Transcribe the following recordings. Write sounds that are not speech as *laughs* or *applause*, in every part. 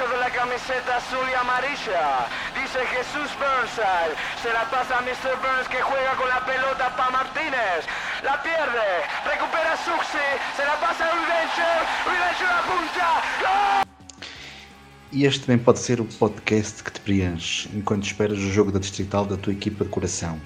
muchacho de la camiseta azul y amarilla. Dice Jesús Burnside. Se la pasa a Mr. Burns que juega con la pelota para Martínez. La pierde. Recupera Suxi. Se la pasa a Reventure. Reventure apunta. ¡Gol! E este também pode ser o podcast que te preenche enquanto esperas o jogo da Distrital da tua equipa de coração,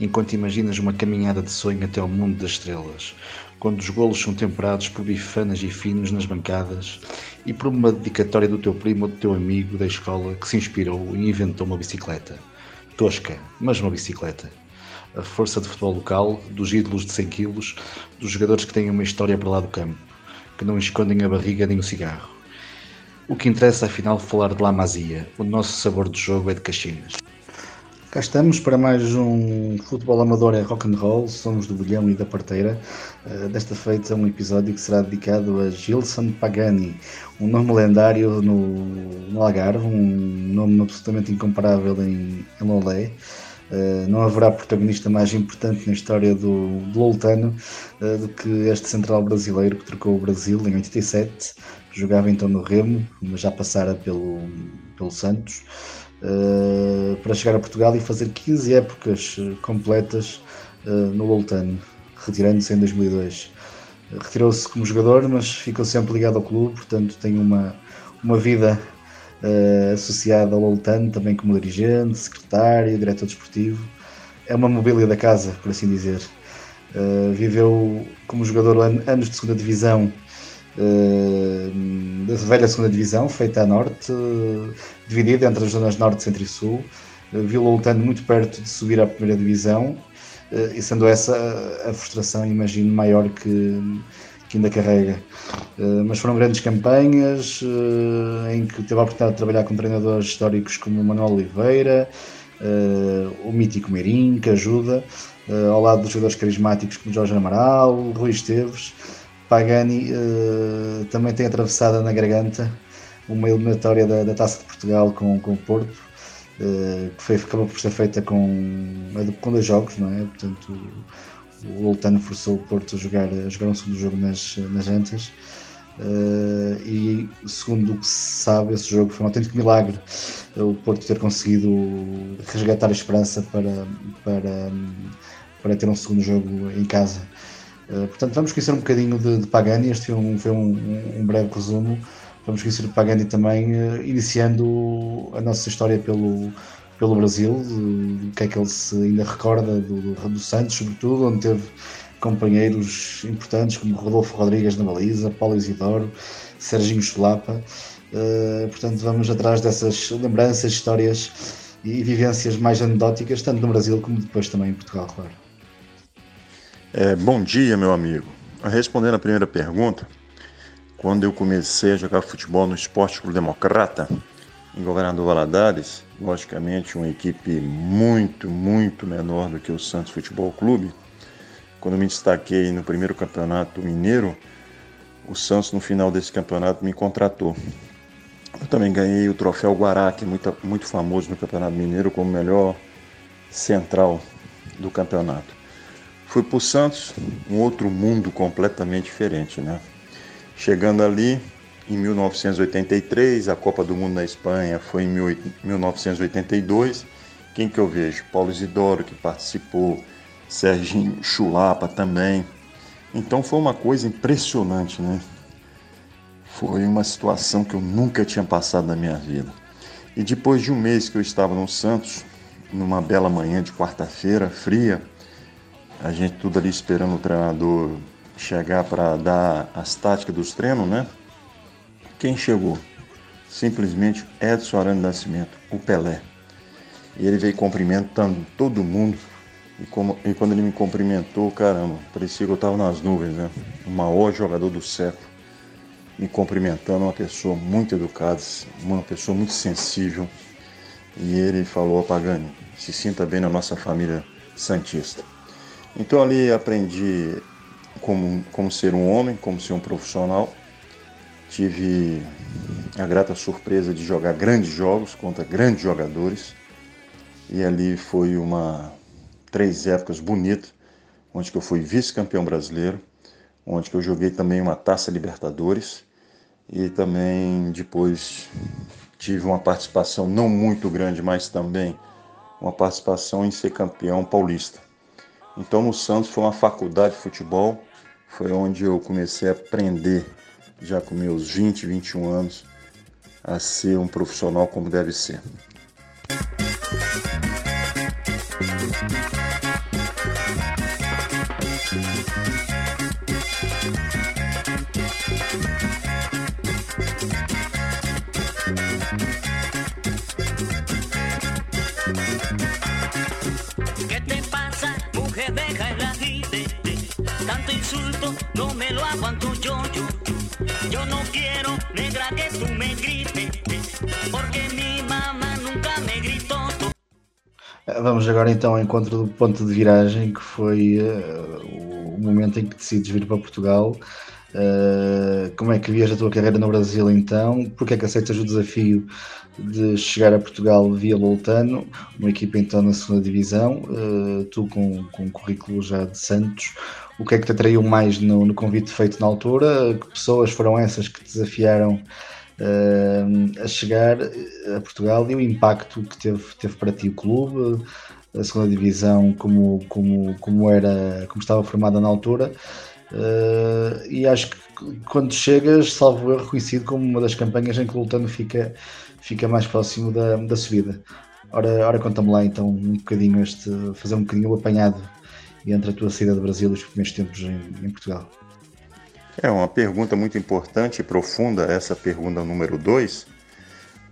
enquanto imaginas uma caminhada de sonho até ao mundo das estrelas, quando os golos são temperados por bifanas e finos nas bancadas e por uma dedicatória do teu primo ou do teu amigo da escola que se inspirou e inventou uma bicicleta. Tosca, mas uma bicicleta. A força de futebol local, dos ídolos de 100 quilos, dos jogadores que têm uma história para lá do campo, que não escondem a barriga nem o cigarro o que interessa afinal falar de La Masia. O nosso sabor de jogo é de Caxinas. Cá estamos para mais um Futebol Amador é Rock and Roll, somos do Bolhão e da Parteira. Uh, desta feita um episódio que será dedicado a Gilson Pagani, um nome lendário no, no Algarve, um nome absolutamente incomparável em, em Lolé. Uh, não haverá protagonista mais importante na história do, do Loltano uh, do que este central brasileiro que trocou o Brasil em 87 jogava então no Remo, mas já passara pelo, pelo Santos, uh, para chegar a Portugal e fazer 15 épocas eh, completas uh, no Loltano, retirando-se em 2002. Retirou-se como jogador, mas ficou sempre ligado ao clube, portanto tem uma, uma vida uh, associada ao Loltano, também como dirigente, secretário, diretor desportivo. É uma mobília da casa, por assim dizer. viveu como jogador anos de segunda divisão eh, da velha segunda divisão, feita a norte, dividida entre as zonas norte, centro e sul, uh, viu lutando muito perto de subir à primeira divisão, e sendo essa a, frustração, imagino, maior que, que ainda carrega. mas foram grandes campanhas em que teve a oportunidade de trabalhar com treinadores históricos como Manuel Oliveira, o mítico Meirim, que ajuda, ao lado dos jogadores carismáticos como Jorge Amaral, Rui Esteves. Pagani uh, também tem atravessada na garganta uma eliminatória da, da Taça de Portugal com, com o Porto, uh, que foi, acabou por ser feita com, com dois jogos, não é? Portanto, o Oltano forçou o Porto a jogar, a jogar um segundo jogo nas, nas Antas. Uh, e segundo o que se sabe, esse jogo foi um autêntico milagre o Porto ter conseguido resgatar a esperança para, para, para ter um segundo jogo em casa. Eh, portanto, vamos conhecer um bocadinho de, de Pagani. Este foi, um, um, um, breve resumo. Vamos conhecer Pagani também, uh, iniciando a nossa história pelo, pelo Brasil, o que é que ele se ainda recorda do, do, do, Santos, sobretudo, onde teve companheiros importantes como Rodolfo Rodrigues na baliza, Paulo Isidoro, Serginho Chulapa. Uh, portanto, vamos atrás dessas lembranças, histórias e vivências mais anedóticas, tanto no Brasil como depois também em Portugal, claro. É, bom dia, meu amigo. Respondendo a primeira pergunta, quando eu comecei a jogar futebol no Esporte Clube Democrata, em Governador Valadares, logicamente uma equipe muito, muito menor do que o Santos Futebol Clube, quando me destaquei no primeiro campeonato mineiro, o Santos no final desse campeonato me contratou. Eu também ganhei o troféu Guará, que é muito, muito famoso no Campeonato Mineiro como melhor central do campeonato. Fui para o Santos, um outro mundo completamente diferente, né? Chegando ali em 1983, a Copa do Mundo na Espanha foi em 1982. Quem que eu vejo? Paulo Isidoro, que participou, Serginho Chulapa também. Então foi uma coisa impressionante, né? Foi uma situação que eu nunca tinha passado na minha vida. E depois de um mês que eu estava no Santos, numa bela manhã de quarta-feira, fria, a gente tudo ali esperando o treinador chegar para dar as táticas dos treinos, né? Quem chegou? Simplesmente Edson Arana Nascimento, o Pelé. E ele veio cumprimentando todo mundo. E, como, e quando ele me cumprimentou, caramba, parecia que eu estava nas nuvens, né? O maior jogador do século. Me cumprimentando, uma pessoa muito educada, uma pessoa muito sensível. E ele falou, Pagani, se sinta bem na nossa família santista. Então ali aprendi como, como ser um homem, como ser um profissional. Tive a grata surpresa de jogar grandes jogos contra grandes jogadores. E ali foi uma três épocas bonitas, onde eu fui vice-campeão brasileiro, onde eu joguei também uma Taça Libertadores e também depois tive uma participação não muito grande, mas também uma participação em ser campeão paulista. Então no Santos foi uma faculdade de futebol, foi onde eu comecei a aprender já com meus 20, 21 anos a ser um profissional como deve ser. Vamos agora então ao encontro do ponto de viragem, que foi uh, o momento em que decides vir para Portugal. Uh, como é que vias a tua carreira no Brasil então? Porque é que aceitas o desafio de chegar a Portugal via Loltano, uma equipa então na segunda divisão, uh, tu com, com um currículo já de Santos, o que é que te atraiu mais no, no convite feito na altura? Que pessoas foram essas que te desafiaram uh, a chegar a Portugal e o impacto que teve, teve para ti o clube, a segunda divisão, como, como, como, era, como estava formada na altura? Uh, e acho que quando chegas, salvo erro, reconhecido como uma das campanhas em que o Lutano fica, fica mais próximo da, da subida. Ora, ora conta-me lá então um bocadinho este, fazer um bocadinho o apanhado entre a tua saída do Brasil e os primeiros tempos em, em Portugal? É uma pergunta muito importante e profunda, essa pergunta número 2,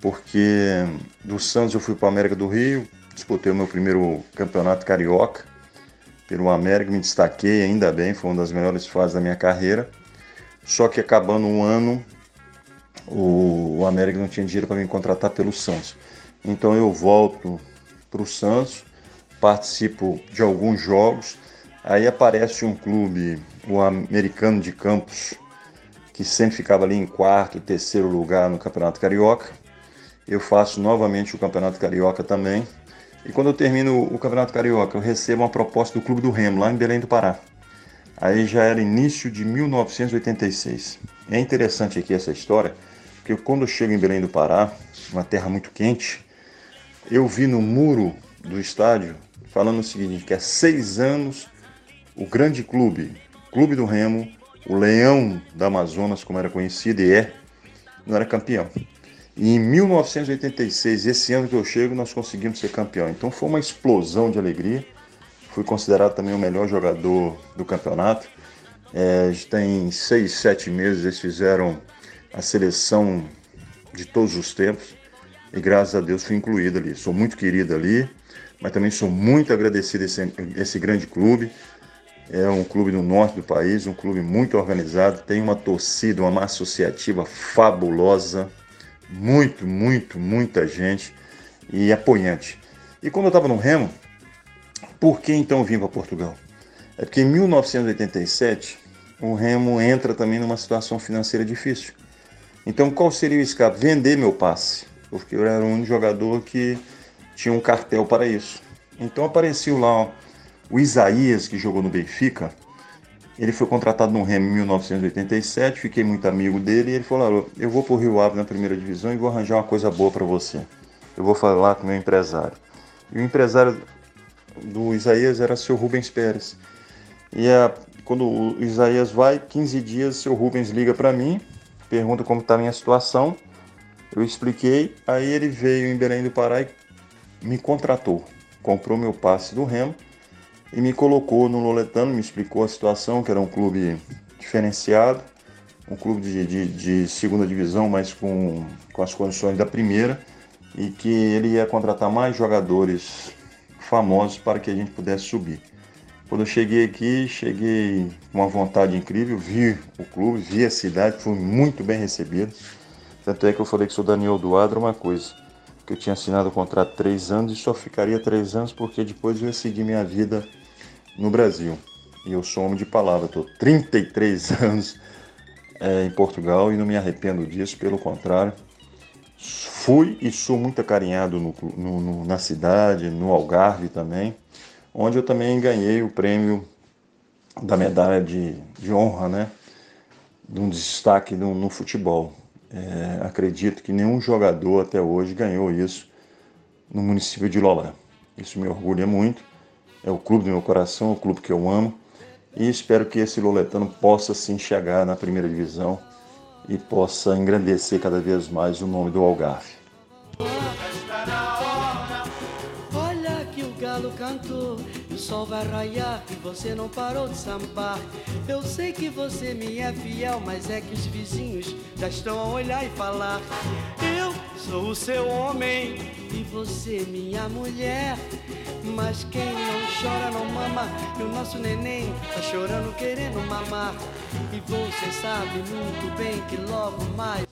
porque do Santos eu fui para o América do Rio, disputei o meu primeiro campeonato carioca pelo América, me destaquei ainda bem, foi uma das melhores fases da minha carreira. Só que acabando um ano, o, o América não tinha dinheiro para me contratar pelo Santos. Então eu volto para o Santos, participo de alguns jogos, Aí aparece um clube, o americano de Campos, que sempre ficava ali em quarto, terceiro lugar no Campeonato Carioca. Eu faço novamente o Campeonato Carioca também. E quando eu termino o Campeonato Carioca, eu recebo uma proposta do Clube do Remo, lá em Belém do Pará. Aí já era início de 1986. É interessante aqui essa história, porque quando eu chego em Belém do Pará, uma terra muito quente, eu vi no muro do estádio falando o seguinte, que há seis anos o grande clube, Clube do Remo, o Leão da Amazonas, como era conhecido e é, não era campeão. E em 1986, esse ano que eu chego, nós conseguimos ser campeão. Então foi uma explosão de alegria. Fui considerado também o melhor jogador do campeonato. É, tem seis, sete meses eles fizeram a seleção de todos os tempos e graças a Deus fui incluído ali. Sou muito querido ali, mas também sou muito agradecido a esse, esse grande clube. É um clube no norte do país, um clube muito organizado, tem uma torcida, uma massa associativa fabulosa, muito, muito, muita gente e apoiante. E quando eu estava no Remo, por que então eu vim para Portugal? É porque em 1987 o Remo entra também numa situação financeira difícil. Então qual seria o escape? Vender meu passe, porque eu era um jogador que tinha um cartel para isso. Então apareceu lá o Isaías, que jogou no Benfica, ele foi contratado no Remo em 1987, fiquei muito amigo dele e ele falou: Eu vou para o Rio Ave na primeira divisão e vou arranjar uma coisa boa para você. Eu vou falar com meu empresário. E o empresário do Isaías era o seu Rubens Pérez. E a, quando o Isaías vai, 15 dias, seu Rubens liga para mim, pergunta como está a minha situação. Eu expliquei, aí ele veio em Belém do Pará e me contratou. Comprou meu passe do Remo e me colocou no Loletano, me explicou a situação, que era um clube diferenciado, um clube de, de, de, segunda divisão, mas com, com as condições da primeira, e que ele ia contratar mais jogadores famosos para que a gente pudesse subir. Quando eu cheguei aqui, cheguei com uma vontade incrível, vi o clube, vi a cidade, fui muito bem recebido. Tanto é que eu falei que sou Daniel Duadro, uma coisa, que eu tinha assinado o contrato três anos e só ficaria três anos porque depois eu ia seguir minha vida no Brasil. E eu sou homem de palavra, estou *laughs* 33 anos é, em Portugal e não me arrependo disso, pelo contrário. Fui e sou muito acarinhado no, no, no, na cidade, no Algarve também, onde eu também ganhei o prêmio da medalha de, de honra, né? de um destaque no, no futebol. É, acredito que nenhum jogador até hoje ganhou isso no município de Lolã. Isso me orgulha muito. É o clube do meu coração, é o clube que eu amo. E espero que esse Loletano possa sim chegar na primeira divisão e possa engrandecer cada vez mais o nome do Algarve. Olha que o galo cantou sol vai raiar e você não parou de sambar. Eu sei que você me é fiel, mas é que os vizinhos já estão a olhar e falar. Eu sou o seu homem e você minha mulher. Mas quem não chora não mama e o nosso neném tá chorando querendo mamar. E você sabe muito bem que logo mais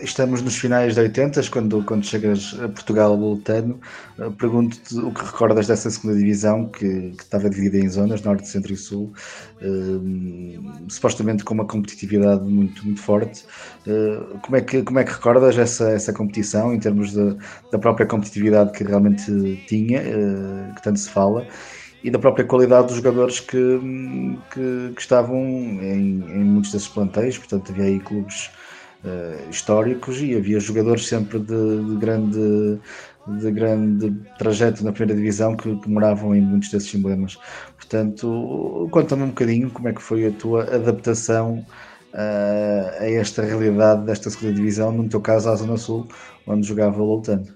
Estamos nos finais de 80, quando, quando chegas a Portugal lutano. Eh, pergunto-te o que recordas dessa segunda divisão, que, que estava dividida em zonas, Norte, Centro e Sul, uh, supostamente com uma competitividade muito, muito forte. Uh, como, é que, como é que recordas essa, essa competição, em termos de, da própria competitividade que realmente tinha, que tanto se fala? e da própria qualidade dos jogadores que, que, que estavam em, em, muitos desses plantéis, portanto havia aí clubes uh, históricos e havia jogadores sempre de, de, grande de grande trajeto na primeira divisão que, que moravam em muitos desses emblemas. Portanto, conta-me um bocadinho como é que foi a tua adaptação uh, a esta realidade desta segunda divisão, no teu caso à Zona Sul, onde jogava Loutano.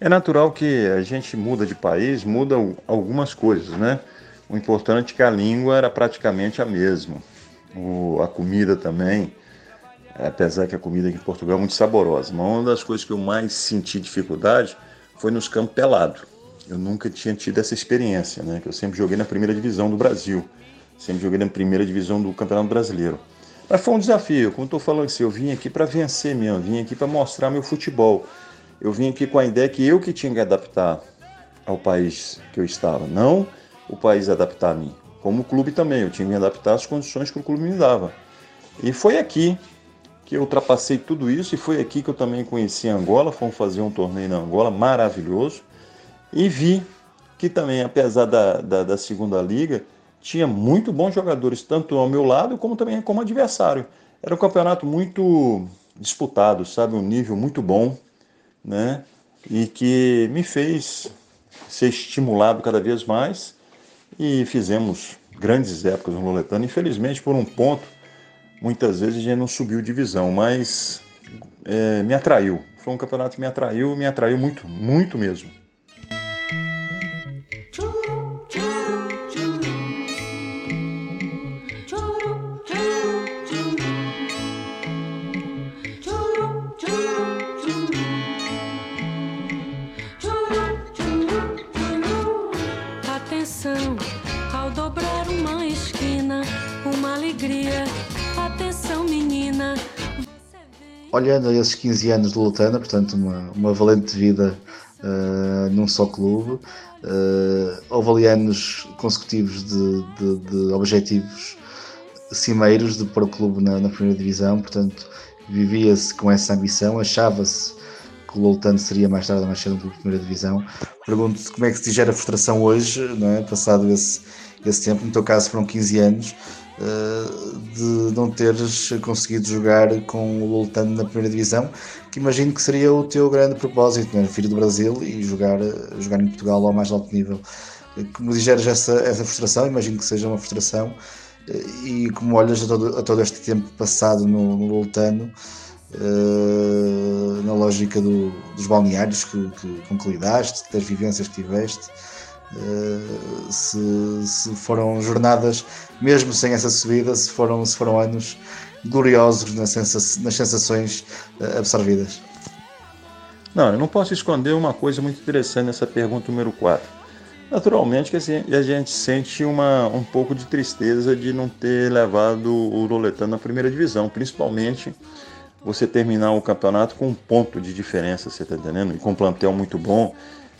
É natural que a gente muda de país, muda algumas coisas, né? O importante é que a língua era praticamente a mesma. O, a comida também, apesar que a comida aqui em Portugal é muito saborosa. Mas uma das coisas que eu mais senti dificuldade foi nos campos. Eu nunca tinha tido essa experiência, né? Que eu sempre joguei na primeira divisão do Brasil, sempre joguei na primeira divisão do Campeonato Brasileiro. Mas foi um desafio, como estou falando assim, eu vim aqui para vencer mesmo, vim aqui para mostrar meu futebol. Eu vim aqui com a ideia que eu que tinha que adaptar ao país que eu estava, não o país adaptar a mim. Como o clube também, eu tinha que me adaptar às condições que o clube me dava. E foi aqui que eu ultrapassei tudo isso e foi aqui que eu também conheci Angola, fomos fazer um torneio na Angola maravilhoso e vi que também, apesar da, da, da, segunda liga, tinha muito bons jogadores, tanto ao meu lado como também como adversário. Era um campeonato muito disputado, sabe, um nível muito bom, né? E que me fez ser estimulado cada vez mais e fizemos grandes épocas no Loletano. Infelizmente, por um ponto, muitas vezes a gente não subiu divisão, mas é, me atraiu. Foi um campeonato que me atraiu, me atraiu muito, muito mesmo. Olhando a esses 15 anos de Lutana, portanto, uma, uma valente vida uh, num só clube, uh, houve ali anos consecutivos de, de, de objetivos cimeiros de pôr o clube na, na primeira divisão, portanto, vivia-se com essa ambição, achava-se que o Lutano seria mais tarde ou mais cedo um clube de primeira divisão. Pergunto-te como é que se digera a frustração hoje, não é? passado esse, esse tempo, no teu caso foram 15 anos, eh, de não teres conseguido jogar com o Loltano na primeira divisão, que imagino que seria o teu grande propósito, né? filho do Brasil e jogar, jogar em Portugal ao mais alto nível. Como digeres essa, essa frustração, imagino que seja uma frustração, eh, e como olhas a todo, a todo este tempo passado no, no na lógica do, dos balneários que, que, com que lidaste, das vivências que tiveste, uh, se, se foram jornadas mesmo sem essa subida, se foram, se foram anos gloriosos nas, sensa nas sensações uh, absorvidas. Não, eu não posso esconder uma coisa muito interessante nessa pergunta número 4. Naturalmente que a gente sente uma, um pouco de tristeza de não ter levado o Roletano na primeira divisão, principalmente você terminar o campeonato com um ponto de diferença, você está entendendo? E com um plantel muito bom,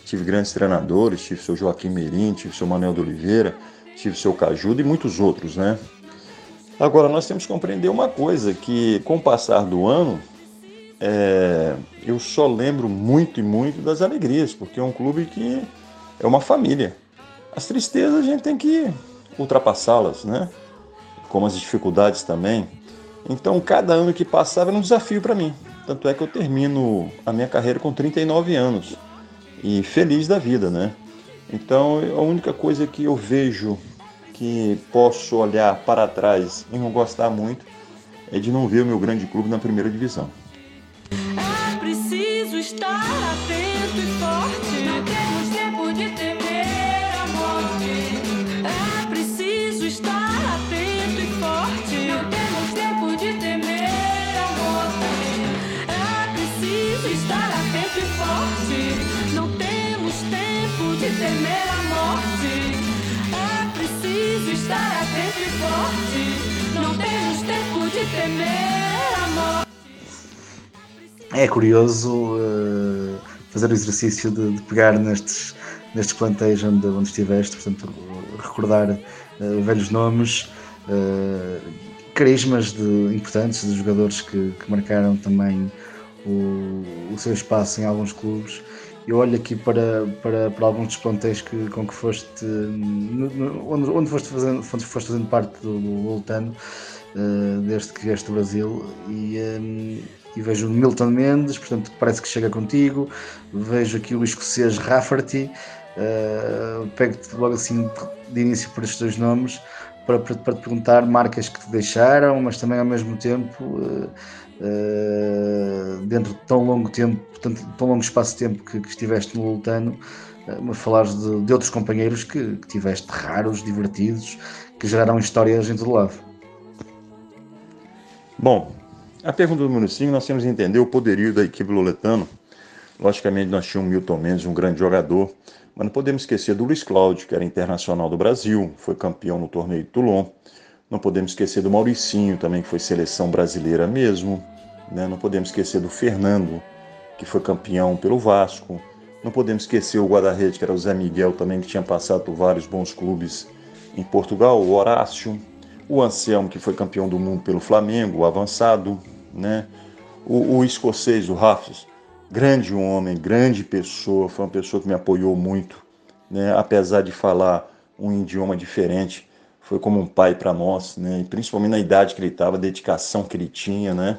tive grandes treinadores, tive o seu Joaquim Merim, tive o seu Manuel de Oliveira, tive seu Cajudo e muitos outros, né? Agora, nós temos que compreender uma coisa, que com o passar do ano, é, eu só lembro muito e muito das alegrias, porque é um clube que é uma família. As tristezas a gente tem que ultrapassá-las, né? como as dificuldades também. Então, cada ano que passava era um desafio para mim. Tanto é que eu termino a minha carreira com 39 anos e feliz da vida, né? Então, a única coisa que eu vejo que posso olhar para trás e não gostar muito é de não ver o meu grande clube na primeira divisão. É preciso estar É curioso uh, fazer o exercício de, de, pegar nestes, nestes plantéis onde, onde estiveste, portanto, recordar uh, velhos nomes, uh, carismas de, importantes de jogadores que, que marcaram também o, o, seu espaço em alguns clubes. Eu olho aqui para, para, para alguns dos plantéis que, com que foste, no, no, onde, onde foste, fazendo, foste fazendo parte do, do Voltano, desde que vieste do Brasil, e, um, e vejo o Milton Mendes, portanto parece que chega contigo, vejo aqui o escocês Rafferty, uh, pego-te logo assim de início por estes dois nomes para, para, para, te perguntar marcas que te deixaram, mas também ao mesmo tempo, uh, uh, dentro de tão longo tempo, portanto, tão longo espaço de tempo que, que estiveste no Lutano, uh, falares de, de, outros companheiros que, que tiveste raros, divertidos, que geraram histórias em todo lado. Bom, a pergunta do número 5, nós temos que entender o poderio da equipe loletano. Logicamente, nós tínhamos Milton Mendes, um grande jogador, mas não podemos esquecer do Luiz Cláudio, que era internacional do Brasil, foi campeão no torneio de Toulon. Não podemos esquecer do Mauricinho, também que foi seleção brasileira mesmo. Né? Não podemos esquecer do Fernando, que foi campeão pelo Vasco. Não podemos esquecer o guarda-rede, que era o Zé Miguel, também, que tinha passado por vários bons clubes em Portugal, o Horácio o Anselmo, que foi campeão do mundo pelo Flamengo, o avançado, né? o, o escocês, o Raffles, grande homem, grande pessoa, foi uma pessoa que me apoiou muito, né? apesar de falar um idioma diferente, foi como um pai para nós, né? E principalmente na idade que ele estava, a dedicação que ele tinha, né?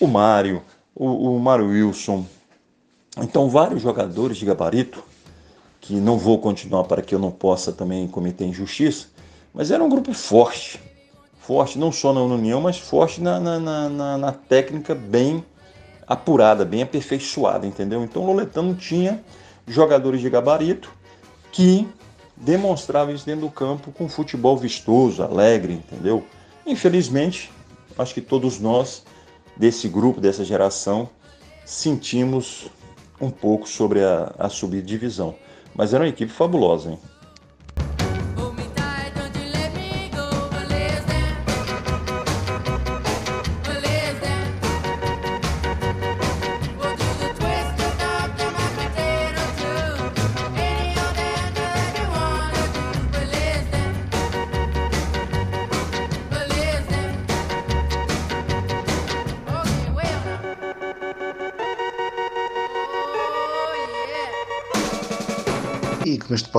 O Mário, o, o Mário Wilson, então vários jogadores de gabarito que não vou continuar para que eu não possa também cometer injustiça, mas era um grupo forte, forte não só na união, mas forte na, na, na, na técnica bem apurada, bem aperfeiçoada, entendeu? Então o Loletano tinha jogadores de gabarito que demonstravam isso dentro do campo com futebol vistoso, alegre, entendeu? Infelizmente, acho que todos nós desse grupo, dessa geração, sentimos um pouco sobre a, a subdivisão. Mas era uma equipe fabulosa, hein?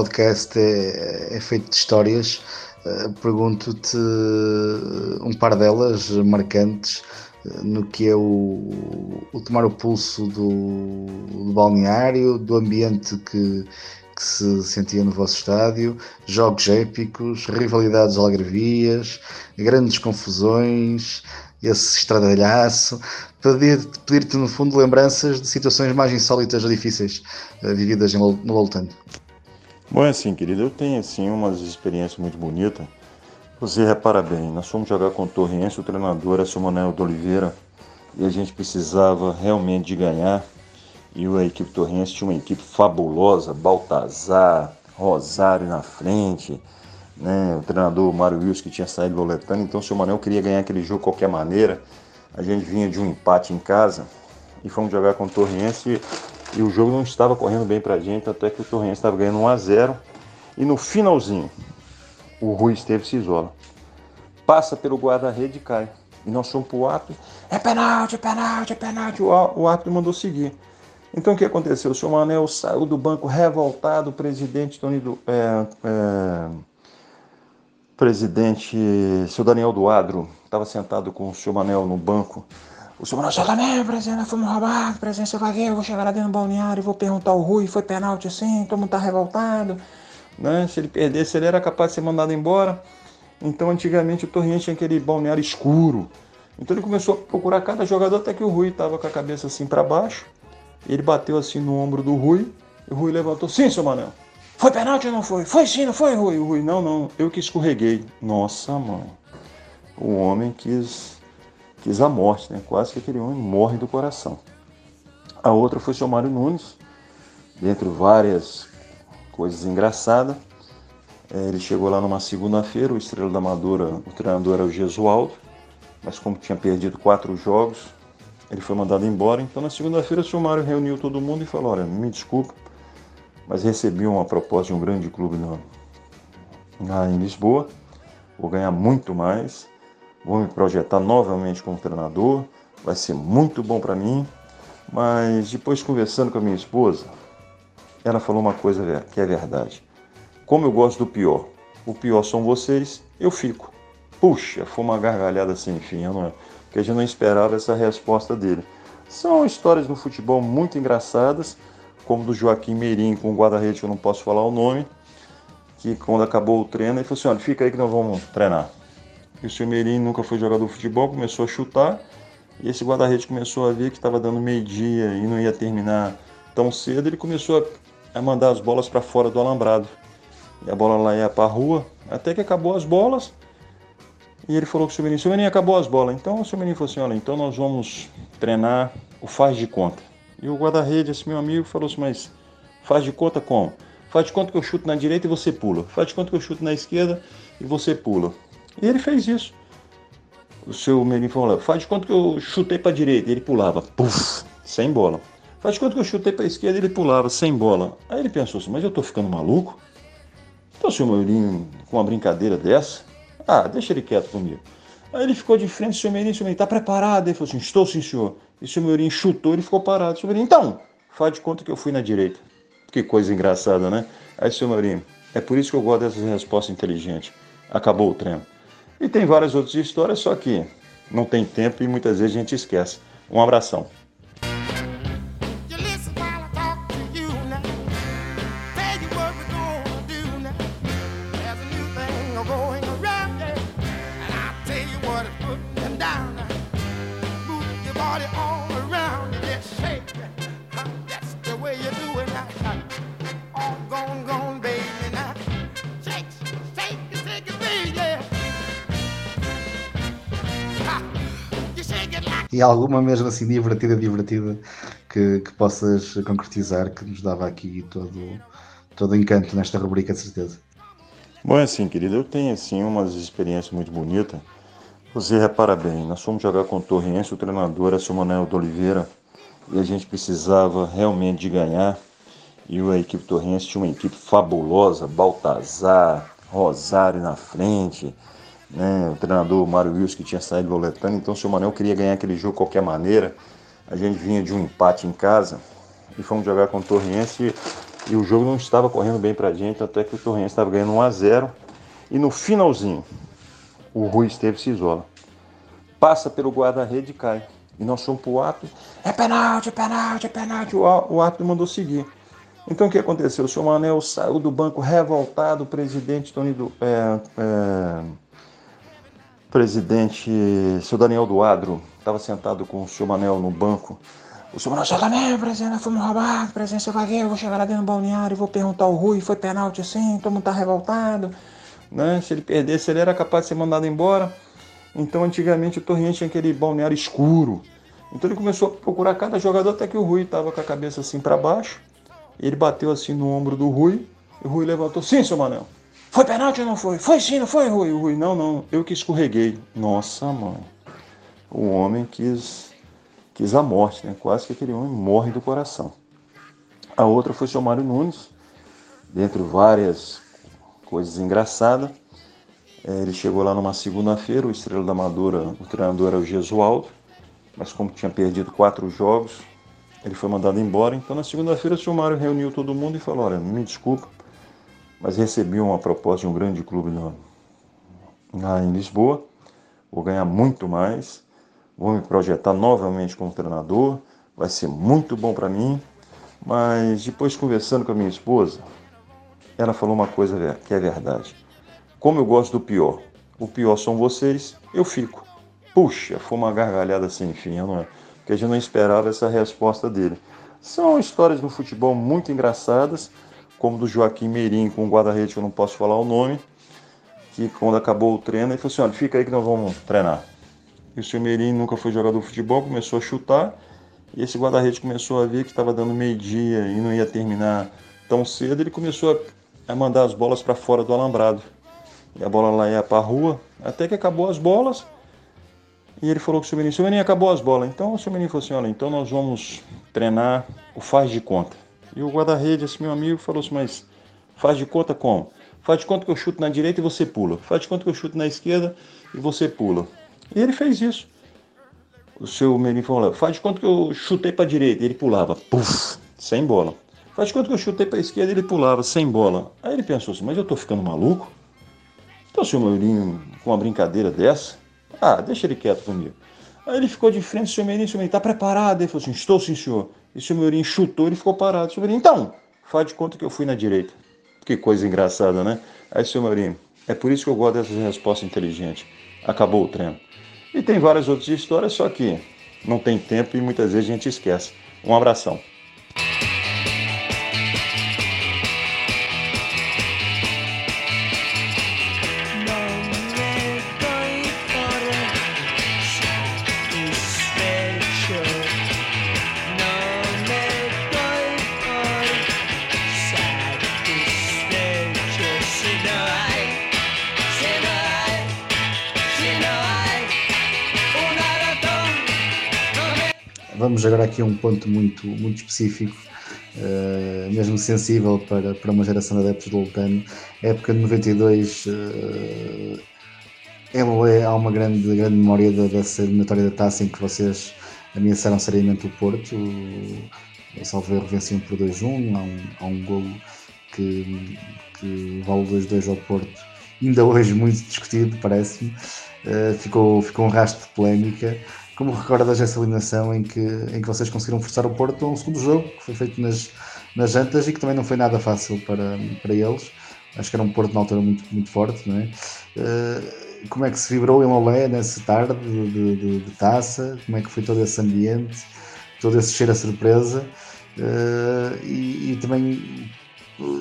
Podcast é, é feito de histórias, uh, pergunto-te um par delas marcantes uh, no que é o, o, tomar o pulso do, do balneário, do ambiente que, que se sentia no vosso estádio, jogos épicos, rivalidades algarvias, grandes confusões, esse estradalhaço, pedir-te pedir no fundo lembranças de situações mais insólitas ou difíceis uh, vividas no Loltano. Bom, é assim, querido, eu tenho assim umas experiências muito bonitas. Você repara bem, nós fomos jogar com o Torrense, o treinador era o Manuel de Oliveira, e a gente precisava realmente de ganhar. E a equipe Torrense tinha uma equipe fabulosa, Baltazar, Rosário na frente, né? o treinador Mário Wilson que tinha saído do Loletano, então o seu Manuel queria ganhar aquele jogo de qualquer maneira. A gente vinha de um empate em casa e fomos jogar com o Torrense e o jogo não estava correndo bem para a gente, até que o Torrense estava ganhando 1 a 0 E no finalzinho, o Rui Esteves se isola. Passa pelo guarda-rede e cai. E nós fomos para o árbitro. É penalti, é penalti, é penalti. O, o árbitro mandou seguir. Então o que aconteceu? O senhor Manel saiu do banco revoltado, o presidente Tony do, é, é, presidente, seu Daniel do Adro, estava sentado com o senhor Manel no banco. O Manel, seu Daniel, presidente, fomos roubados, presidente, você vai ver, eu vou chegar lá dentro do balneário e vou perguntar ao Rui, foi pênalti assim, todo mundo tá revoltado. Né? Se ele perdesse, ele era capaz de ser mandado embora. Então, antigamente, o Torriente tinha aquele balneário escuro. Então, ele começou a procurar cada jogador até que o Rui estava com a cabeça assim para baixo. Ele bateu assim no ombro do Rui. E o Rui levantou: Sim, seu Manel. Foi pênalti ou não foi? Foi sim, não foi, Rui? O Rui: Não, não, eu que escorreguei. Nossa, mãe. O homem quis, quis a morte, né? Quase que aquele homem morre do coração. A outra foi seu Mário Nunes. Dentre várias coisas engraçadas. É, ele chegou lá numa segunda-feira, o Estrela da Amadora, o treinador era o Gesualdo, mas como tinha perdido quatro jogos, ele foi mandado embora. Então na segunda-feira o senhor Mário reuniu todo mundo e falou, olha, me desculpa, mas recebi uma proposta de um grande clube lá em Lisboa, vou ganhar muito mais, vou me projetar novamente como treinador, vai ser muito bom para mim, mas depois conversando com a minha esposa, ela falou uma coisa que é verdade. Como eu gosto do pior, o pior são vocês, eu fico. Puxa, foi uma gargalhada sem fim, não é? Porque a gente não esperava essa resposta dele. São histórias no futebol muito engraçadas, como do Joaquim Meirim com o guarda-rede, eu não posso falar o nome, que quando acabou o treino, ele falou assim, olha, fica aí que nós vamos treinar. E o seu Meirim nunca foi jogador de futebol, começou a chutar, e esse guarda-rede começou a ver que estava dando meio-dia e não ia terminar tão cedo, ele começou a mandar as bolas para fora do alambrado. E a bola lá ia para a rua, até que acabou as bolas. E ele falou com o seu menino acabou as bolas. Então o seu menino falou assim, olha, então nós vamos treinar o faz de conta. E o guarda-rede, esse meu amigo, falou assim, mas faz de conta como? Faz de conta que eu chuto na direita e você pula. Faz de conta que eu chuto na esquerda e você pula. E ele fez isso. O seu menino falou, faz de conta que eu chutei para a direita. Ele pulava, puf, sem bola. Faz de conta que eu chutei para a esquerda ele pulava sem bola. Aí ele pensou assim, mas eu estou ficando maluco? Então, seu Mourinho, com uma brincadeira dessa, ah, deixa ele quieto comigo. Aí ele ficou de frente, seu Mourinho, seu Mourinho, está preparado? Ele falou assim, estou sim, senhor. E seu Mourinho chutou, ele ficou parado. Seu então, faz de conta que eu fui na direita. Que coisa engraçada, né? Aí, seu Mourinho, é por isso que eu gosto dessas respostas inteligentes. Acabou o treino. E tem várias outras histórias, só que não tem tempo e muitas vezes a gente esquece. Um abração. E alguma mesmo assim divertida, divertida, que, que possas concretizar, que nos dava aqui todo, todo encanto nesta rubrica, de certeza. Bom, é assim, querido, eu tenho assim umas experiências muito bonitas. Você repara bem, nós fomos jogar com o Torriense, o treinador era o Manuel de Oliveira, e a gente precisava realmente de ganhar. E a equipe Torriense tinha uma equipe fabulosa, Baltazar, Rosário na frente, né? o treinador Mário Wilson que tinha saído do Letânia, então o seu Manuel queria ganhar aquele jogo de qualquer maneira. A gente vinha de um empate em casa e fomos jogar com o Torriense e, e o jogo não estava correndo bem para a gente, até que o Torriense estava ganhando 1 a 0 e no finalzinho o Rui Esteves se isola. Passa pelo guarda-rede e cai. E nós fomos para o árbitro, é penalti, é penalti, é penalti. O, o árbitro mandou seguir. Então o que aconteceu? O senhor Manel saiu do banco revoltado, o presidente Tony do. É, é, presidente, seu Daniel do Adro, estava sentado com o senhor Manel no banco. O senhor Manel, seu Daniel, presidente, fomos roubados, presidente, você vai ver, eu vou chegar lá dentro do balneário e vou perguntar ao Rui, foi pênalti assim, todo mundo está revoltado. Né? Se ele perdesse, ele era capaz de ser mandado embora. Então, antigamente, o Torriente tinha aquele balneário escuro. Então, ele começou a procurar cada jogador até que o Rui estava com a cabeça assim para baixo. Ele bateu assim no ombro do Rui. E o Rui levantou: Sim, seu Manel. Foi pênalti ou não foi? Foi sim, não foi, Rui? Rui, não, não, eu que escorreguei. Nossa, mãe. O homem quis, quis a morte, né? Quase que aquele homem morre do coração. A outra foi o seu Mário Nunes, dentre várias coisas engraçadas. É, ele chegou lá numa segunda-feira, o Estrela da Amadora, o treinador era o Gesualdo, mas como tinha perdido quatro jogos, ele foi mandado embora. Então na segunda-feira o seu Mário reuniu todo mundo e falou, olha, me desculpa, mas recebi uma proposta de um grande clube lá em Lisboa, vou ganhar muito mais, vou me projetar novamente como treinador, vai ser muito bom para mim. Mas depois conversando com a minha esposa, ela falou uma coisa que é verdade. Como eu gosto do pior, o pior são vocês, eu fico. Puxa, foi uma gargalhada sem fim, não é? Porque a gente não esperava essa resposta dele. São histórias no futebol muito engraçadas, como do Joaquim Meirim com o guarda-rede, eu não posso falar o nome, que quando acabou o treino, ele falou assim, olha, fica aí que nós vamos treinar. E o seu Meirim nunca foi jogador de futebol, começou a chutar, e esse guarda-rede começou a ver que estava dando meio-dia e não ia terminar tão cedo, ele começou a mandar as bolas para fora do alambrado. E a bola lá ia para a rua, até que acabou as bolas. E ele falou com o seu menino, seu menino acabou as bolas. Então o seu menino falou assim, olha, então nós vamos treinar o faz de conta. E o guarda-rede, esse meu amigo, falou assim, mas faz de conta como? Faz de conta que eu chuto na direita e você pula. Faz de conta que eu chuto na esquerda e você pula. E ele fez isso. O seu menino falou, faz de conta que eu chutei para a direita e ele pulava. Puf, sem bola. Faz de conta que eu chutei para a esquerda e ele pulava, sem bola. Aí ele pensou assim, mas eu estou ficando maluco? Então, seu Mourinho, com uma brincadeira dessa, ah, deixa ele quieto comigo. Aí ele ficou de frente, seu Mourinho, seu Mourinho, está preparado? Ele falou assim, estou sim, senhor. E o seu Mourinho chutou, ele ficou parado. Seu Mourinho, então, faz de conta que eu fui na direita. Que coisa engraçada, né? Aí, seu Mourinho, é por isso que eu gosto dessas respostas inteligentes. Acabou o treino. E tem várias outras histórias, só que não tem tempo e muitas vezes a gente esquece. Um abração. Vamos agora aqui um ponto muito, muito específico, uh, mesmo sensível para, para uma geração de adeptos do Lutano. Época de 92 uh, é, há uma grande, grande memória dessa eliminatória da taça em que vocês ameaçaram seriamente o Porto. O Salveiro venciam por 2-1, há um, há um golo que, que vale 2-2 ao Porto, ainda hoje muito discutido, parece-me. Uh, ficou, ficou um rastro de polémica. Como recordas essa eliminação em que, em que vocês conseguiram forçar o Porto a um segundo jogo, que foi feito nas, nas jantas e que também não foi nada fácil para, para eles. Acho que era um Porto na altura muito, muito forte, não é? Uh, como é que se vibrou em Lolé nessa tarde de, de, de, taça? Como é que foi todo esse ambiente, todo esse cheiro a surpresa? Uh, e, e, também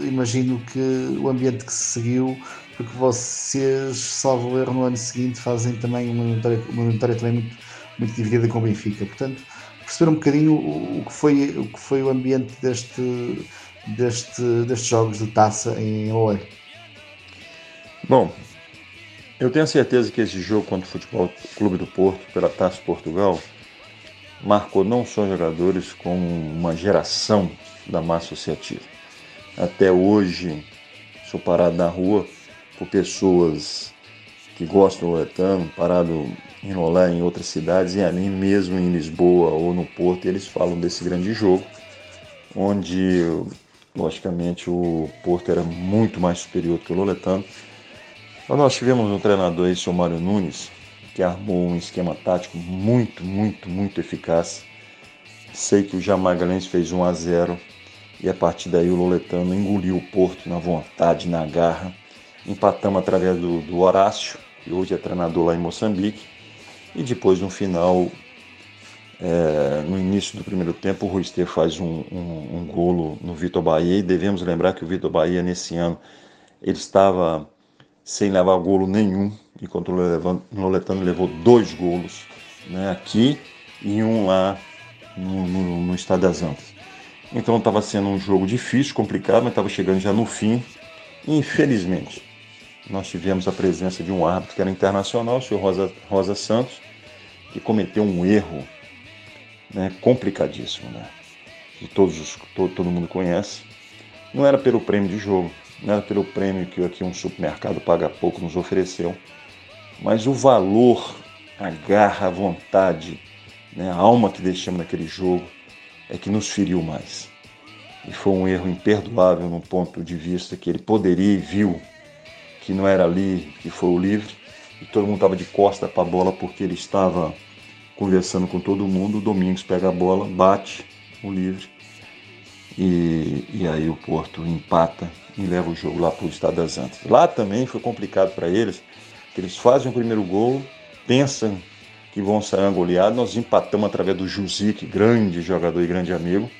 imagino que o ambiente que se seguiu, porque vocês, salvo erro, no ano seguinte fazem também uma uma vitória também muito muito dividida com o Benfica. Portanto, perceber um bocadinho o, que, foi, o que foi o ambiente deste, deste, destes jogos de taça em Oé. Bom, eu tenho certeza que esse jogo contra o Futebol Clube do Porto, pela Taça Portugal, marcou não só jogadores, como uma geração da massa associativa. Até hoje, sou parado na rua por pessoas que gostam do Loretano, parado em Olá, em outras cidades, e ali mesmo em Lisboa ou no Porto, eles falam desse grande jogo, onde, logicamente, o Porto era muito mais superior que o Loletano. Então, nós tivemos um treinador aí, o Mário Nunes, que armou um esquema tático muito, muito, muito eficaz. Sei que o Jamagalhense fez 1 a 0 e a partir daí o Loletano engoliu o Porto na vontade, na garra. Empatamos através do, do Horácio, que hoje é treinador lá em Moçambique. E depois, no final, é, no início do primeiro tempo, o Rui Estê faz um, um, um golo no Vitor Bahia. E devemos lembrar que o Vitor Bahia, nesse ano, ele estava sem levar golo nenhum, enquanto o Loletano levou dois golos, né, aqui e um lá no, no, no Estado das Antas. Então estava sendo um jogo difícil, complicado, mas estava chegando já no fim. Infelizmente, nós tivemos a presença de um árbitro que era internacional, o senhor Rosa, Rosa Santos, que cometeu um erro né, complicadíssimo, né, que todos os, todo, todo mundo conhece. Não era pelo prêmio de jogo, não era pelo prêmio que aqui um supermercado paga pouco nos ofereceu, mas o valor, a garra, a vontade, né, a alma que deixamos naquele jogo é que nos feriu mais. E foi um erro imperdoável no ponto de vista que ele poderia e viu que não era ali que foi o livre, e todo mundo estava de costa para a bola porque ele estava conversando com todo mundo. O Domingos pega a bola, bate o livre e, e aí o Porto empata e leva o jogo lá para o Estado das Antas. Lá também foi complicado para eles, que eles fazem o primeiro gol, pensam que vão sair goleados, nós empatamos através do Jusic, grande jogador e grande amigo,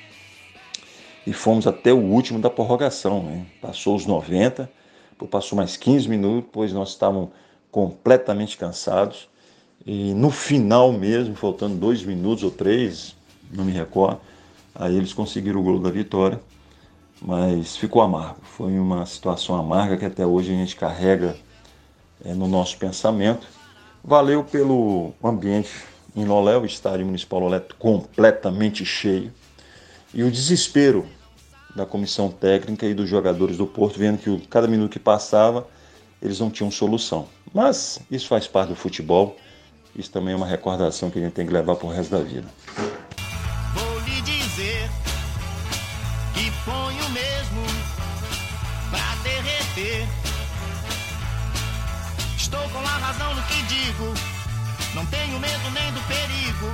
e fomos até o último da prorrogação. Né? Passou os 90, passou mais 15 minutos, depois nós estávamos completamente cansados. E no final mesmo, faltando dois minutos ou três, não me recordo, aí eles conseguiram o gol da vitória, mas ficou amargo. Foi uma situação amarga que até hoje a gente carrega é, no nosso pensamento. Valeu pelo ambiente em Lolé, o estádio municipal Lolé completamente cheio. E o desespero da comissão técnica e dos jogadores do Porto, vendo que cada minuto que passava, eles não tinham solução. Mas isso faz parte do futebol, isso também é uma recordação que a gente tem que levar para o resto da vida. Vou lhe dizer que ponho mesmo pra derreter. Estou com a razão no que digo, não tenho medo nem do perigo.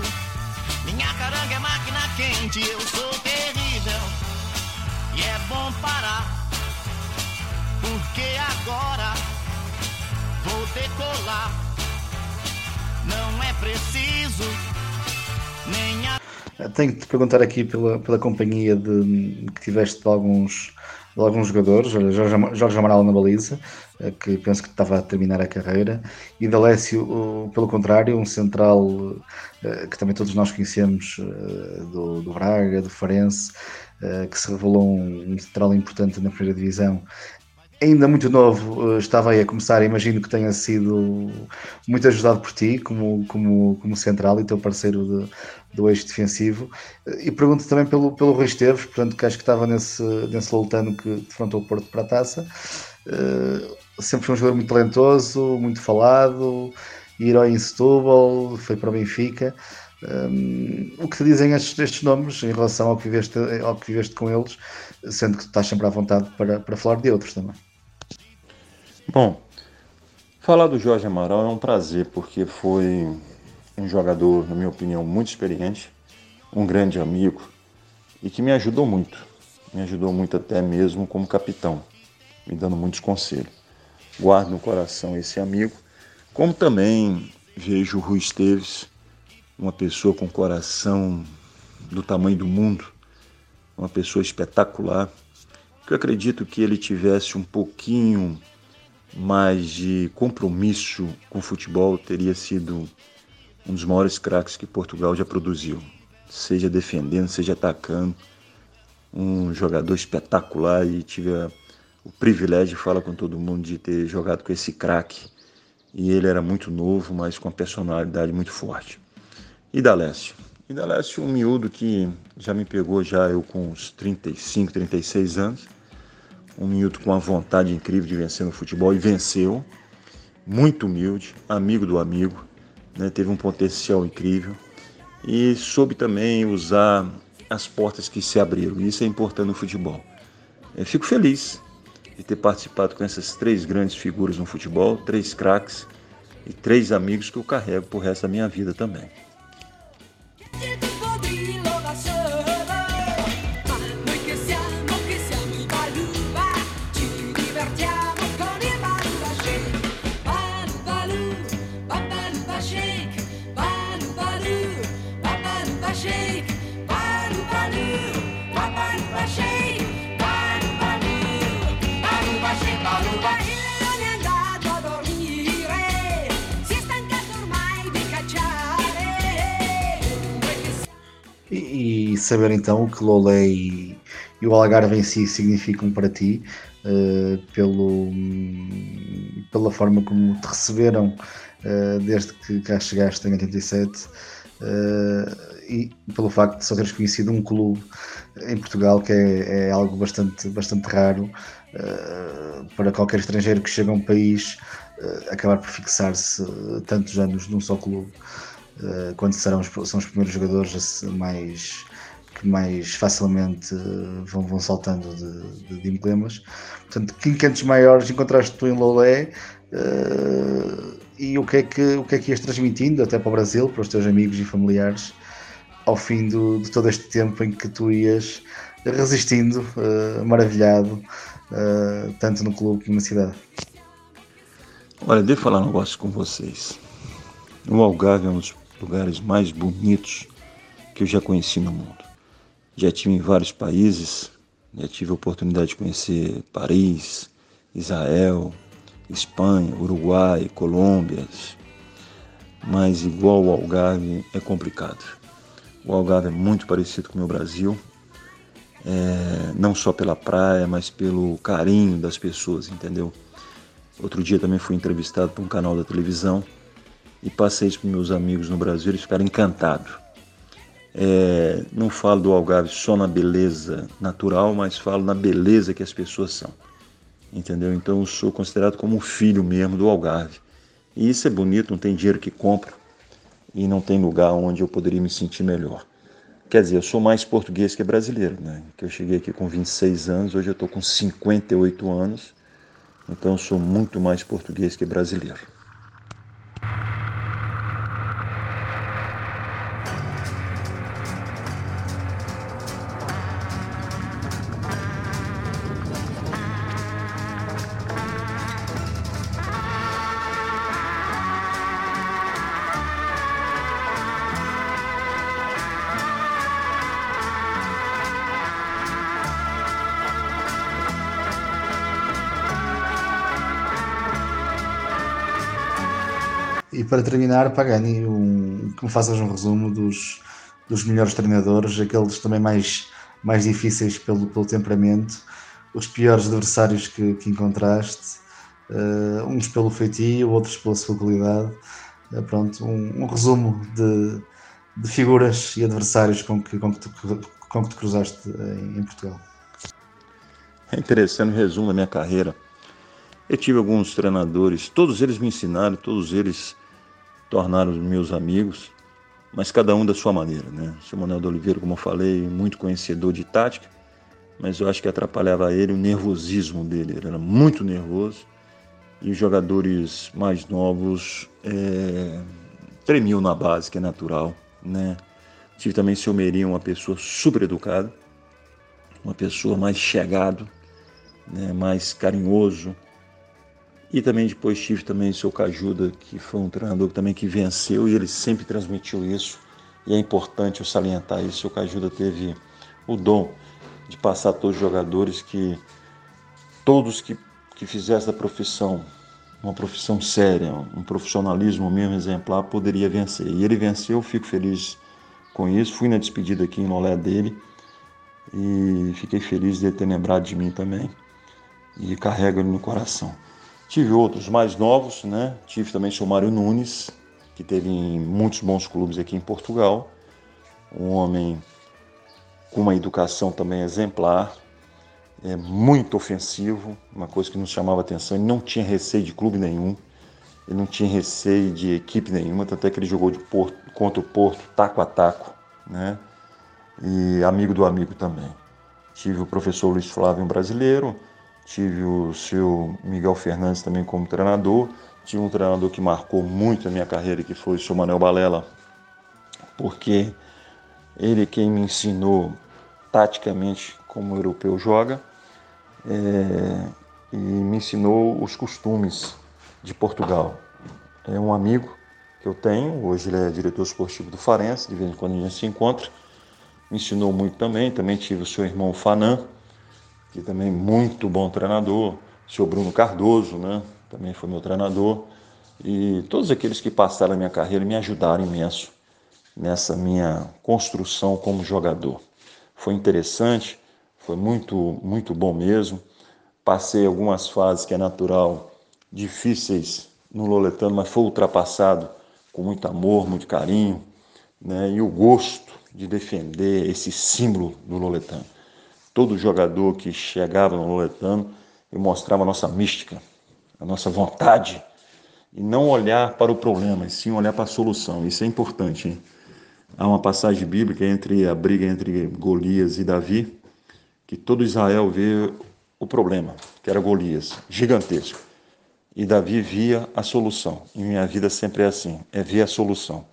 Minha caranga é máquina quente, eu sou parar, porque agora vou decolar. Não é preciso nem a. Tenho que te perguntar aqui pela, pela companhia de, que tiveste de alguns, de alguns jogadores, Jorge, Jorge Amaral na baliza, eh, que penso que estava a terminar a carreira, e D'Alessio, pelo contrário, um central eh, que também todos nós conhecemos eh, do, do Braga, do Farense, que se revelou um, central importante na primeira divisão ainda muito novo, estava aí a começar, imagino que tenha sido muito ajudado por ti como, como, como central e teu parceiro de, do eixo defensivo. E pergunto também pelo, pelo Rui Esteves, portanto, que acho que estava nesse, nesse lutano que defrontou o Porto para a taça. Sempre foi um jogador muito talentoso, muito falado, herói em Setúbal, foi para o Benfica. Um, o que te dizem estes, estes, nomes em relação ao que, viveste, ao que viveste com eles, sendo que estás sempre à vontade para, para falar de outros também? Bom, falar do Jorge Amaral é um prazer, porque foi um jogador, na minha opinião, muito experiente, um grande amigo e que me ajudou muito. Me ajudou muito até mesmo como capitão, me dando muitos conselhos. Guardo no coração esse amigo, como também vejo o Rui Esteves, uma pessoa com coração do tamanho do mundo, uma pessoa espetacular, que eu acredito que ele tivesse um pouquinho mais de compromisso com o futebol, teria sido um dos maiores craques que Portugal já produziu, seja defendendo, seja atacando. Um jogador espetacular e tive o privilégio, fala com todo mundo, de ter jogado com esse craque. E ele era muito novo, mas com uma personalidade muito forte. E Dalécio? E Dalécio, um miúdo que já me pegou já eu com uns 35, 36 anos. Um miúdo com uma vontade incrível de vencer no futebol e venceu. Muito humilde, amigo do amigo né, teve um potencial incrível e soube também usar as portas que se abriram. Isso é importante no futebol. Eu fico feliz de ter participado com essas três grandes figuras no futebol, três craques e três amigos que eu carrego por resto da minha vida também. Saber então o que Lolé e, e o Algarve em si significam para ti, uh, pelo, pela forma como te receberam uh, desde que cá chegaste em 87 uh, eh, e pelo facto de só teres conhecido um clube em Portugal que é, é algo bastante, bastante raro para qualquer estrangeiro que chega a um país acabar por fixar-se tantos anos num só clube. Quando serão são os primeiros jogadores mais que mais facilmente eh, vão, vão saltando de, de, de emblemas. Portanto, que encantos maiores encontraste tu em Lolé uh, e o que, é que, o que é que ias transmitindo até para o Brasil, para os teus amigos e familiares, ao fim do, de todo este tempo em que tu ias resistindo, uh, maravilhado, uh, tanto no clube como na cidade? Olha, devo falar um negócio com vocês. O Algarve é um dos lugares mais bonitos que eu já conheci no mundo. Já tive em vários países, já tive a oportunidade de conhecer Paris, Israel, Espanha, Uruguai, Colômbia, mas igual o Algarve é complicado. O Algarve é muito parecido com o meu Brasil, é, não só pela praia, mas pelo carinho das pessoas, entendeu? Outro dia também fui entrevistado por um canal da televisão e passei isso para meus amigos no Brasil, eles ficaram encantados. É, não falo do Algarve só na beleza natural, mas falo na beleza que as pessoas são. Entendeu? Então eu sou considerado como um filho mesmo do Algarve. E isso é bonito, não tem dinheiro que compra e não tem lugar onde eu poderia me sentir melhor. Quer dizer, eu sou mais português que brasileiro, né? Que eu cheguei aqui com 26 anos, hoje eu estou com 58 anos, então eu sou muito mais português que brasileiro. Para terminar, Pagani, um, que me faças um resumo dos, dos melhores treinadores, aqueles também mais, mais difíceis pelo, pelo temperamento, os piores adversários que, que encontraste, uh, uns pelo feitio, outros pela sua qualidade. Uh, pronto, um, um resumo de, de, figuras e adversários com que, com que, tu, com que te cruzaste em, em Portugal. É interessante o resumo da minha carreira. Eu tive alguns treinadores, todos eles me ensinaram, todos eles tornaram meus amigos, mas cada um da sua maneira. Né? O Manuel de Oliveira, como eu falei, muito conhecedor de tática, mas eu acho que atrapalhava ele o nervosismo dele. Ele era muito nervoso e os jogadores mais novos é, tremiam na base, que é natural. Né? Tive também seu Meirinho, uma pessoa super educada, uma pessoa mais chegado, né? mais carinhoso, e também depois tive também o seu Cajuda, que foi um treinador também que venceu e ele sempre transmitiu isso. E é importante eu salientar isso. O seu Cajuda teve o dom de passar a todos os jogadores que todos que, que fizessem da profissão uma profissão séria, um profissionalismo mesmo exemplar, poderia vencer. E ele venceu, fico feliz com isso. Fui na despedida aqui em Lolé dele e fiquei feliz de ter lembrado de mim também. E carrego ele no coração. Tive outros mais novos, né? Tive também o Mário Nunes, que teve em muitos bons clubes aqui em Portugal. Um homem com uma educação também exemplar, é muito ofensivo, uma coisa que nos chamava atenção. Ele não tinha receio de clube nenhum, ele não tinha receio de equipe nenhuma, tanto é que ele jogou de Porto, contra o Porto, taco a taco, né? E amigo do amigo também. Tive o professor Luiz Flávio, um brasileiro, tive o seu Miguel Fernandes também como treinador, tive um treinador que marcou muito a minha carreira, que foi o seu Manuel Balela, porque ele é quem me ensinou taticamente como o europeu joga é, e me ensinou os costumes de Portugal. É um amigo que eu tenho, hoje ele é diretor esportivo do Farense, de vez em quando a gente se encontra, me ensinou muito também, também tive o seu irmão Fanan, que também muito bom treinador, o senhor Bruno Cardoso, né? Também foi meu treinador. E todos aqueles que passaram a minha carreira me ajudaram imenso nessa minha construção como jogador. Foi interessante, foi muito, muito bom mesmo. Passei algumas fases que é natural, difíceis no Loletano, mas foi ultrapassado com muito amor, muito carinho, né? E o gosto de defender esse símbolo do Loletano todo jogador que chegava no Loletano e mostrava a nossa mística, a nossa vontade, e não olhar para o problema, e sim olhar para a solução. Isso é importante. Hein? Há uma passagem bíblica entre a briga entre Golias e Davi, que todo Israel vê o problema, que era Golias, gigantesco. e Davi via a solução. E minha vida sempre é assim, é ver a solução.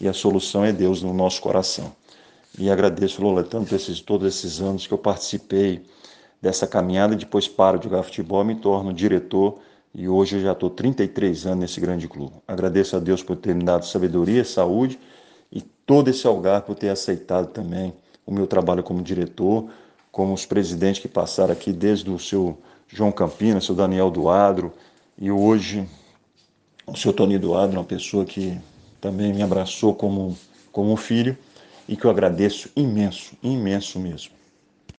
E a solução é Deus no nosso coração. E agradeço, Lola, tanto esses, todos esses anos que eu participei dessa caminhada, depois paro de jogar futebol, me torno diretor e hoje eu já estou 33 anos nesse grande clube. Agradeço a Deus por ter me dado sabedoria, saúde e todo esse algar por ter aceitado também o meu trabalho como diretor, como os presidentes que passaram aqui, desde o seu João Campinas, o seu Daniel Duadro e hoje o seu Tony Duadro, uma pessoa que também me abraçou como, como um filho e que eu agradeço imenso, imenso mesmo.